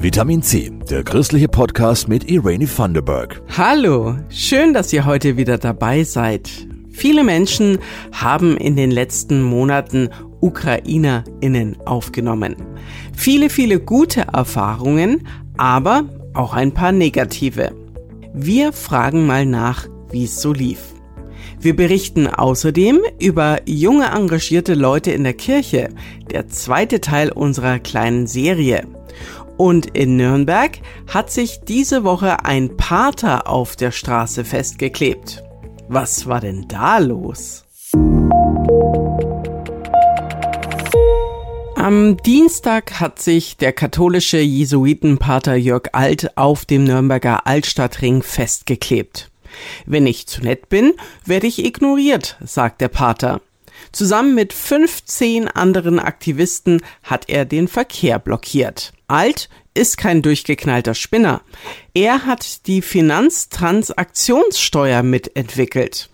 Vitamin C, der christliche Podcast mit Irene Thunderberg. Hallo, schön, dass ihr heute wieder dabei seid. Viele Menschen haben in den letzten Monaten UkrainerInnen aufgenommen. Viele, viele gute Erfahrungen, aber auch ein paar negative. Wir fragen mal nach, wie es so lief. Wir berichten außerdem über junge engagierte Leute in der Kirche, der zweite Teil unserer kleinen Serie. Und in Nürnberg hat sich diese Woche ein Pater auf der Straße festgeklebt. Was war denn da los? Am Dienstag hat sich der katholische Jesuitenpater Jörg Alt auf dem Nürnberger Altstadtring festgeklebt. Wenn ich zu nett bin, werde ich ignoriert, sagt der Pater. Zusammen mit 15 anderen Aktivisten hat er den Verkehr blockiert. Alt ist kein durchgeknallter Spinner. Er hat die Finanztransaktionssteuer mitentwickelt.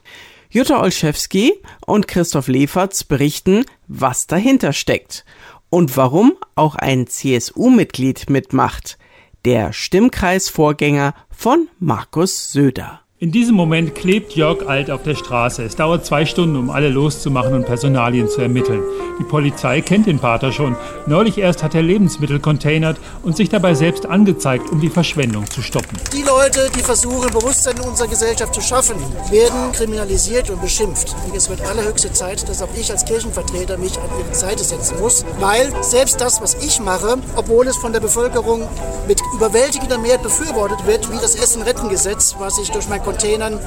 Jutta Olszewski und Christoph Leferz berichten, was dahinter steckt und warum auch ein CSU-Mitglied mitmacht, der Stimmkreisvorgänger von Markus Söder. In diesem Moment klebt Jörg Alt auf der Straße. Es dauert zwei Stunden, um alle loszumachen und Personalien zu ermitteln. Die Polizei kennt den Pater schon. Neulich erst hat er Lebensmittel containert und sich dabei selbst angezeigt, um die Verschwendung zu stoppen. Die Leute, die versuchen, Bewusstsein in unserer Gesellschaft zu schaffen, werden kriminalisiert und beschimpft. Und es wird allerhöchste Zeit, dass auch ich als Kirchenvertreter mich an ihre Seite setzen muss, weil selbst das, was ich mache, obwohl es von der Bevölkerung mit überwältigender Mehrheit befürwortet wird, wie das Essen-Retten-Gesetz, was ich durch mein Containern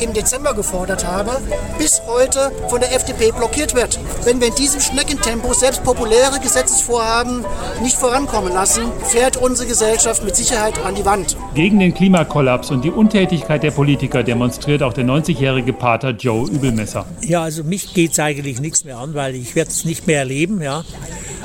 im Dezember gefordert habe, bis heute von der FDP blockiert wird. Wenn wir in diesem Schneckentempo selbst populäre Gesetzesvorhaben nicht vorankommen lassen, fährt unsere Gesellschaft mit Sicherheit an die Wand. Gegen den Klimakollaps und die Untätigkeit der Politiker demonstriert auch der 90-jährige Pater Joe Übelmesser. Ja, also mich geht es eigentlich nichts mehr an, weil ich werde es nicht mehr erleben. Ja.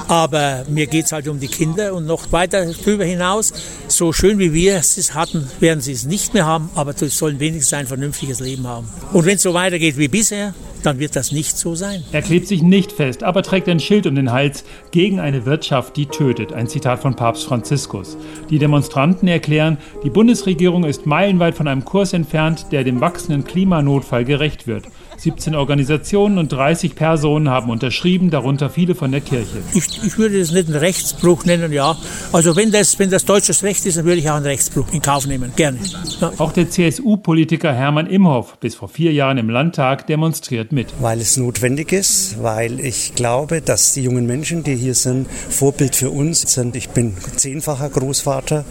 Aber mir geht es halt um die Kinder und noch weiter darüber hinaus. So schön wie wir es hatten, werden sie es nicht mehr haben, aber sie sollen wenigstens ein vernünftiges Leben haben. Und wenn es so weitergeht wie bisher, dann wird das nicht so sein. Er klebt sich nicht fest, aber trägt ein Schild um den Hals gegen eine Wirtschaft, die tötet. Ein Zitat von Papst Franziskus. Die Demonstranten erklären, die Bundesregierung ist meilenweit von einem Kurs entfernt, der dem wachsenden Klimanotfall gerecht wird. 17 Organisationen und 30 Personen haben unterschrieben, darunter viele von der Kirche. Ich, ich würde das nicht einen Rechtsbruch nennen, ja. Also wenn das, wenn das deutsches Recht ist, dann würde ich auch einen Rechtsbruch in Kauf nehmen. Gerne. Ja. Auch der CSU-Politiker Hermann Imhoff, bis vor vier Jahren im Landtag, demonstriert mit. Weil es notwendig ist, weil ich glaube, dass die jungen Menschen, die hier sind, Vorbild für uns sind. Ich bin zehnfacher Großvater.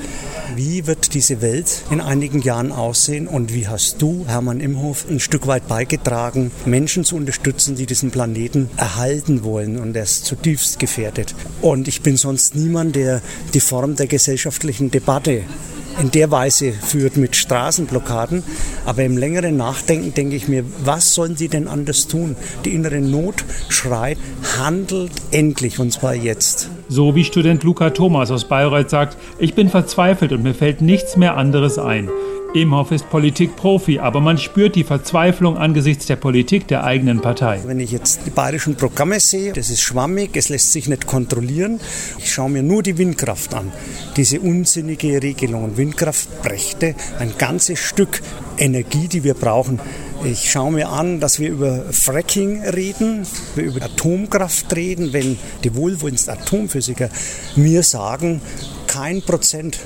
Wie wird diese Welt in einigen Jahren aussehen und wie hast du, Hermann Imhoff, ein Stück weit beigetragen, Menschen zu unterstützen, die diesen Planeten erhalten wollen und er ist zutiefst gefährdet. Und ich bin sonst niemand, der die Form der gesellschaftlichen Debatte in der Weise führt mit Straßenblockaden. Aber im längeren Nachdenken denke ich mir, was sollen sie denn anders tun? Die innere Not schreit, handelt endlich und zwar jetzt. So wie Student Luca Thomas aus Bayreuth sagt, ich bin verzweifelt und mir fällt nichts mehr anderes ein. Imhoff ist Politikprofi, aber man spürt die Verzweiflung angesichts der Politik der eigenen Partei. Wenn ich jetzt die bayerischen Programme sehe, das ist schwammig, es lässt sich nicht kontrollieren. Ich schaue mir nur die Windkraft an. Diese unsinnige Regelung. Windkraft brächte ein ganzes Stück Energie, die wir brauchen. Ich schaue mir an, dass wir über Fracking reden, wir über Atomkraft reden, wenn die wohlwollendsten Atomphysiker mir sagen, kein Prozent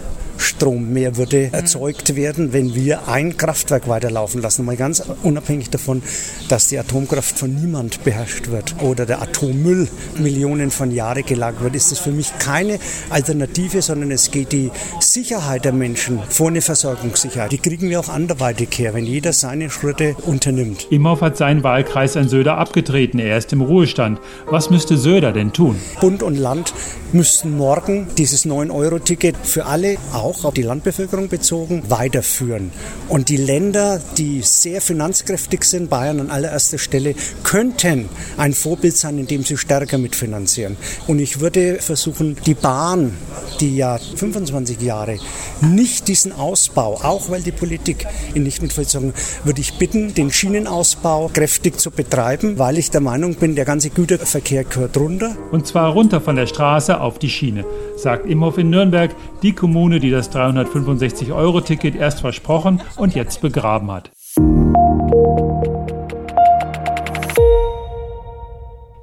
Strom mehr würde erzeugt werden, wenn wir ein Kraftwerk weiterlaufen lassen. Mal ganz unabhängig davon, dass die Atomkraft von niemand beherrscht wird oder der Atommüll Millionen von Jahren gelagert wird, ist das für mich keine Alternative, sondern es geht die Sicherheit der Menschen vor eine Versorgungssicherheit. Die kriegen wir auch anderweitig her, wenn jeder seine Schritte unternimmt. Imhoff hat seinen Wahlkreis an Söder abgetreten. Er ist im Ruhestand. Was müsste Söder denn tun? Bund und Land müssten morgen dieses 9-Euro-Ticket für alle auch auch auf die Landbevölkerung bezogen, weiterführen. Und die Länder, die sehr finanzkräftig sind, Bayern an allererster Stelle, könnten ein Vorbild sein, indem sie stärker mitfinanzieren. Und ich würde versuchen, die Bahn, die ja 25 Jahre nicht diesen Ausbau, auch weil die Politik ihn nicht mitvollzogen, würde ich bitten, den Schienenausbau kräftig zu betreiben, weil ich der Meinung bin, der ganze Güterverkehr gehört runter. Und zwar runter von der Straße auf die Schiene. Sagt Imhoff in Nürnberg, die Kommune, die das 365-Euro-Ticket erst versprochen und jetzt begraben hat.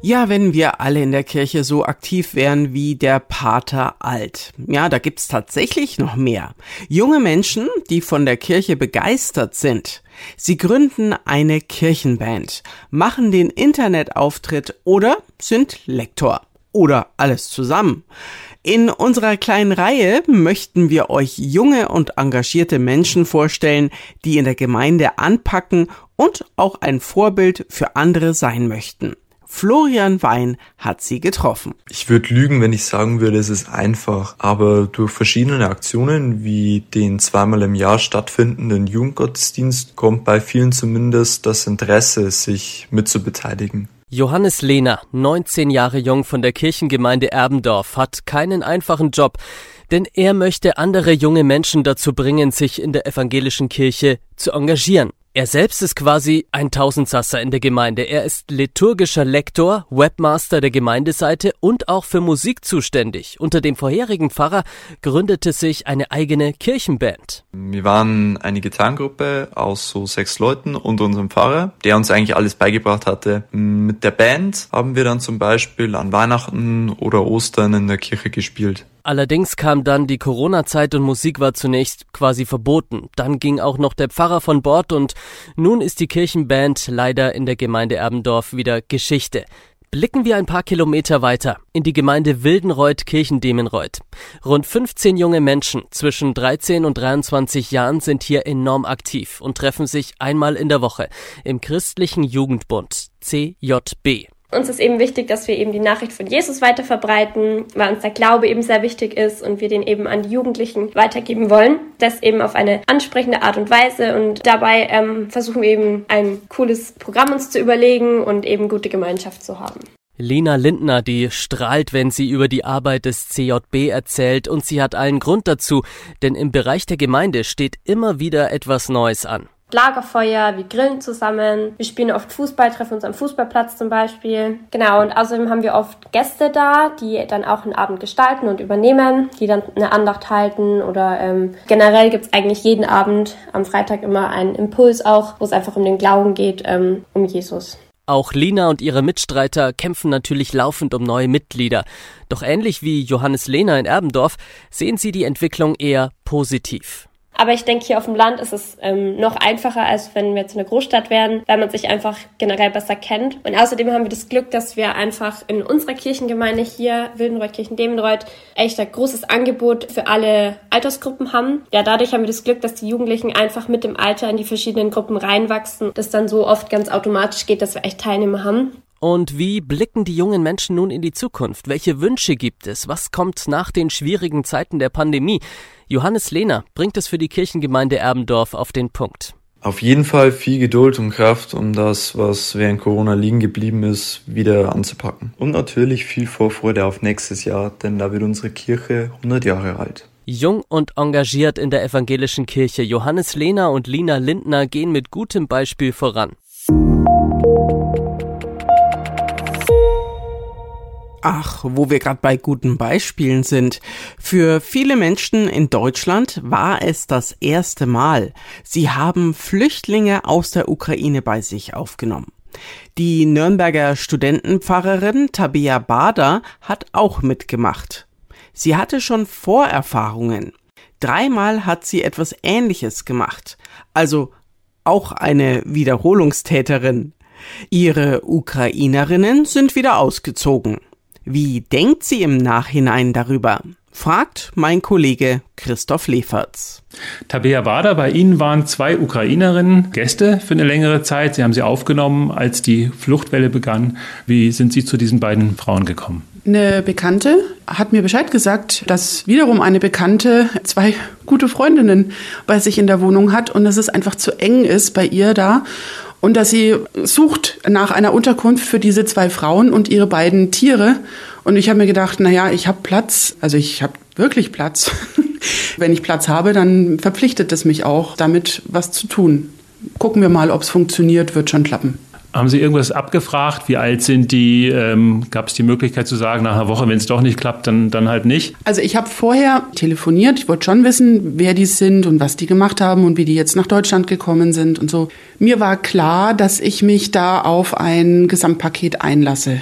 Ja, wenn wir alle in der Kirche so aktiv wären wie der Pater Alt. Ja, da gibt's tatsächlich noch mehr. Junge Menschen, die von der Kirche begeistert sind. Sie gründen eine Kirchenband, machen den Internetauftritt oder sind Lektor. Oder alles zusammen. In unserer kleinen Reihe möchten wir euch junge und engagierte Menschen vorstellen, die in der Gemeinde anpacken und auch ein Vorbild für andere sein möchten. Florian Wein hat sie getroffen. Ich würde lügen, wenn ich sagen würde, es ist einfach. Aber durch verschiedene Aktionen wie den zweimal im Jahr stattfindenden Jugendgottesdienst kommt bei vielen zumindest das Interesse, sich mitzubeteiligen. Johannes Lehner, 19 Jahre jung von der Kirchengemeinde Erbendorf, hat keinen einfachen Job, denn er möchte andere junge Menschen dazu bringen, sich in der evangelischen Kirche zu engagieren. Er selbst ist quasi ein Tausendsasser in der Gemeinde. Er ist liturgischer Lektor, Webmaster der Gemeindeseite und auch für Musik zuständig. Unter dem vorherigen Pfarrer gründete sich eine eigene Kirchenband. Wir waren eine Gitarrengruppe aus so sechs Leuten und unserem Pfarrer, der uns eigentlich alles beigebracht hatte. Mit der Band haben wir dann zum Beispiel an Weihnachten oder Ostern in der Kirche gespielt. Allerdings kam dann die Corona-Zeit und Musik war zunächst quasi verboten. Dann ging auch noch der Pfarrer von Bord und nun ist die Kirchenband leider in der Gemeinde Erbendorf wieder Geschichte. Blicken wir ein paar Kilometer weiter in die Gemeinde Wildenreuth Kirchendemenreuth. Rund 15 junge Menschen zwischen 13 und 23 Jahren sind hier enorm aktiv und treffen sich einmal in der Woche im christlichen Jugendbund CJB. Uns ist eben wichtig, dass wir eben die Nachricht von Jesus weiter verbreiten, weil uns der Glaube eben sehr wichtig ist und wir den eben an die Jugendlichen weitergeben wollen. Das eben auf eine ansprechende Art und Weise und dabei ähm, versuchen wir eben ein cooles Programm uns zu überlegen und eben gute Gemeinschaft zu haben. Lena Lindner, die strahlt, wenn sie über die Arbeit des CJB erzählt und sie hat allen Grund dazu, denn im Bereich der Gemeinde steht immer wieder etwas Neues an. Lagerfeuer, wir grillen zusammen, wir spielen oft Fußball, treffen uns am Fußballplatz zum Beispiel. Genau, und außerdem haben wir oft Gäste da, die dann auch einen Abend gestalten und übernehmen, die dann eine Andacht halten oder ähm, generell gibt's eigentlich jeden Abend am Freitag immer einen Impuls auch, wo es einfach um den Glauben geht, ähm, um Jesus. Auch Lina und ihre Mitstreiter kämpfen natürlich laufend um neue Mitglieder. Doch ähnlich wie Johannes Lehner in Erbendorf sehen sie die Entwicklung eher positiv. Aber ich denke, hier auf dem Land ist es ähm, noch einfacher, als wenn wir jetzt eine Großstadt werden, weil man sich einfach generell besser kennt. Und außerdem haben wir das Glück, dass wir einfach in unserer Kirchengemeinde hier, Wildenreuth Kirchen-Demenreuth, echt ein großes Angebot für alle Altersgruppen haben. Ja, dadurch haben wir das Glück, dass die Jugendlichen einfach mit dem Alter in die verschiedenen Gruppen reinwachsen, das dann so oft ganz automatisch geht, dass wir echt Teilnehmer haben. Und wie blicken die jungen Menschen nun in die Zukunft? Welche Wünsche gibt es? Was kommt nach den schwierigen Zeiten der Pandemie? Johannes Lehner bringt es für die Kirchengemeinde Erbendorf auf den Punkt. Auf jeden Fall viel Geduld und Kraft, um das, was während Corona liegen geblieben ist, wieder anzupacken. Und natürlich viel Vorfreude auf nächstes Jahr, denn da wird unsere Kirche 100 Jahre alt. Jung und engagiert in der evangelischen Kirche, Johannes Lehner und Lina Lindner gehen mit gutem Beispiel voran. Ach, wo wir gerade bei guten Beispielen sind. Für viele Menschen in Deutschland war es das erste Mal. Sie haben Flüchtlinge aus der Ukraine bei sich aufgenommen. Die Nürnberger Studentenpfarrerin Tabea Bader hat auch mitgemacht. Sie hatte schon Vorerfahrungen. Dreimal hat sie etwas Ähnliches gemacht. Also auch eine Wiederholungstäterin. Ihre Ukrainerinnen sind wieder ausgezogen. Wie denkt sie im Nachhinein darüber? fragt mein Kollege Christoph Leferz. Tabea Bader, bei Ihnen waren zwei Ukrainerinnen Gäste für eine längere Zeit. Sie haben sie aufgenommen, als die Fluchtwelle begann. Wie sind Sie zu diesen beiden Frauen gekommen? Eine Bekannte hat mir Bescheid gesagt, dass wiederum eine Bekannte zwei gute Freundinnen bei sich in der Wohnung hat und dass es einfach zu eng ist bei ihr da und dass sie sucht nach einer Unterkunft für diese zwei Frauen und ihre beiden Tiere. Und ich habe mir gedacht, na ja, ich habe Platz, also ich habe wirklich Platz. Wenn ich Platz habe, dann verpflichtet es mich auch, damit was zu tun. Gucken wir mal, ob es funktioniert, wird schon klappen. Haben Sie irgendwas abgefragt? Wie alt sind die? Ähm, Gab es die Möglichkeit zu sagen, nach einer Woche, wenn es doch nicht klappt, dann, dann halt nicht? Also ich habe vorher telefoniert. Ich wollte schon wissen, wer die sind und was die gemacht haben und wie die jetzt nach Deutschland gekommen sind und so. Mir war klar, dass ich mich da auf ein Gesamtpaket einlasse.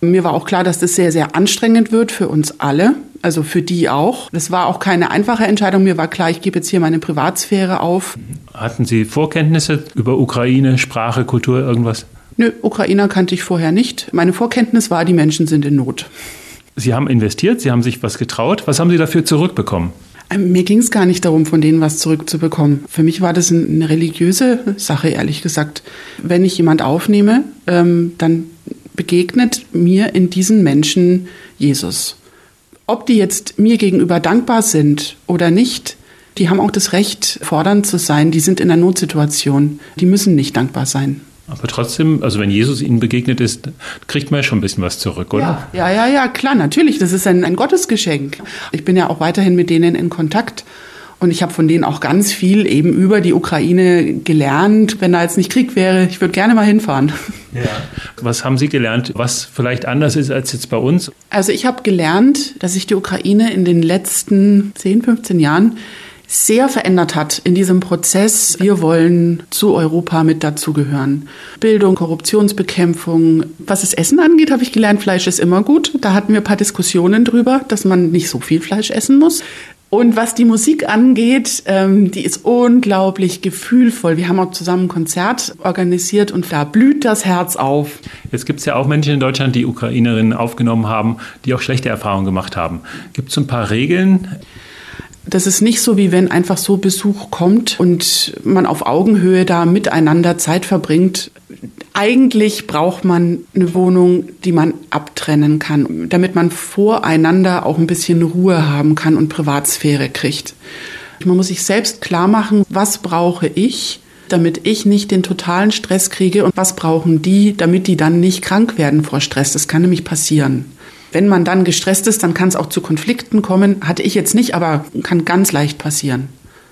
Mir war auch klar, dass das sehr, sehr anstrengend wird für uns alle, also für die auch. Das war auch keine einfache Entscheidung. Mir war klar, ich gebe jetzt hier meine Privatsphäre auf. Hatten Sie Vorkenntnisse über Ukraine, Sprache, Kultur, irgendwas? Nö, Ukrainer kannte ich vorher nicht. Meine Vorkenntnis war, die Menschen sind in Not. Sie haben investiert, Sie haben sich was getraut. Was haben Sie dafür zurückbekommen? Ähm, mir ging es gar nicht darum, von denen was zurückzubekommen. Für mich war das eine religiöse Sache, ehrlich gesagt. Wenn ich jemand aufnehme, ähm, dann begegnet mir in diesen Menschen Jesus. Ob die jetzt mir gegenüber dankbar sind oder nicht, die haben auch das Recht, fordernd zu sein. Die sind in einer Notsituation. Die müssen nicht dankbar sein. Aber trotzdem, also wenn Jesus ihnen begegnet ist, kriegt man ja schon ein bisschen was zurück, oder? Ja, ja, ja, ja klar, natürlich. Das ist ein, ein Gottesgeschenk. Ich bin ja auch weiterhin mit denen in Kontakt. Und ich habe von denen auch ganz viel eben über die Ukraine gelernt. Wenn da jetzt nicht Krieg wäre, ich würde gerne mal hinfahren. Ja. Was haben Sie gelernt, was vielleicht anders ist als jetzt bei uns? Also ich habe gelernt, dass sich die Ukraine in den letzten 10, 15 Jahren sehr verändert hat in diesem Prozess. Wir wollen zu Europa mit dazugehören. Bildung, Korruptionsbekämpfung. Was das Essen angeht, habe ich gelernt, Fleisch ist immer gut. Da hatten wir ein paar Diskussionen drüber, dass man nicht so viel Fleisch essen muss. Und was die Musik angeht, ähm, die ist unglaublich gefühlvoll. Wir haben auch zusammen ein Konzert organisiert und da blüht das Herz auf. Jetzt gibt es ja auch Menschen in Deutschland, die Ukrainerinnen aufgenommen haben, die auch schlechte Erfahrungen gemacht haben. Gibt es ein paar Regeln? Das ist nicht so, wie wenn einfach so Besuch kommt und man auf Augenhöhe da miteinander Zeit verbringt. Eigentlich braucht man eine Wohnung, die man abtrennen kann, damit man voreinander auch ein bisschen Ruhe haben kann und Privatsphäre kriegt. Man muss sich selbst klar machen, was brauche ich, damit ich nicht den totalen Stress kriege und was brauchen die, damit die dann nicht krank werden vor Stress. Das kann nämlich passieren. Wenn man dann gestresst ist, dann kann es auch zu Konflikten kommen. Hatte ich jetzt nicht, aber kann ganz leicht passieren.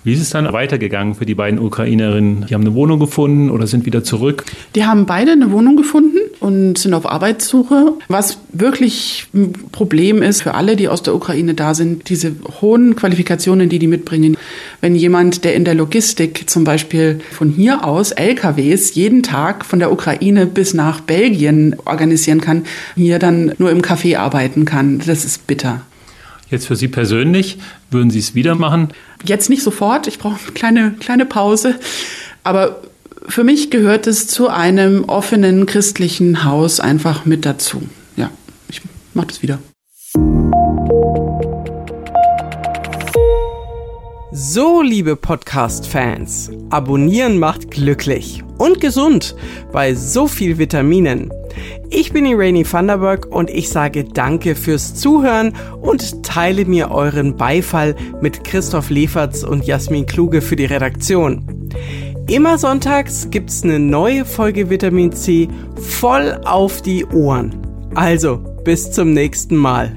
Wie ist es dann weitergegangen für die beiden Ukrainerinnen? Die haben eine Wohnung gefunden oder sind wieder zurück? Die haben beide eine Wohnung gefunden und sind auf Arbeitssuche. Was wirklich ein Problem ist für alle, die aus der Ukraine da sind, diese hohen Qualifikationen, die die mitbringen. Wenn jemand, der in der Logistik zum Beispiel von hier aus LKWs jeden Tag von der Ukraine bis nach Belgien organisieren kann, hier dann nur im Café arbeiten kann, das ist bitter. Jetzt für Sie persönlich, würden Sie es wieder machen? Jetzt nicht sofort, ich brauche eine kleine, kleine Pause. Aber für mich gehört es zu einem offenen christlichen Haus einfach mit dazu. Ja, ich mache das wieder. So, liebe Podcast-Fans, abonnieren macht glücklich und gesund bei so viel Vitaminen. Ich bin Irene Vanderberg und ich sage danke fürs Zuhören und teile mir euren Beifall mit Christoph Leferz und Jasmin Kluge für die Redaktion. Immer sonntags gibt's eine neue Folge Vitamin C voll auf die Ohren. Also, bis zum nächsten Mal.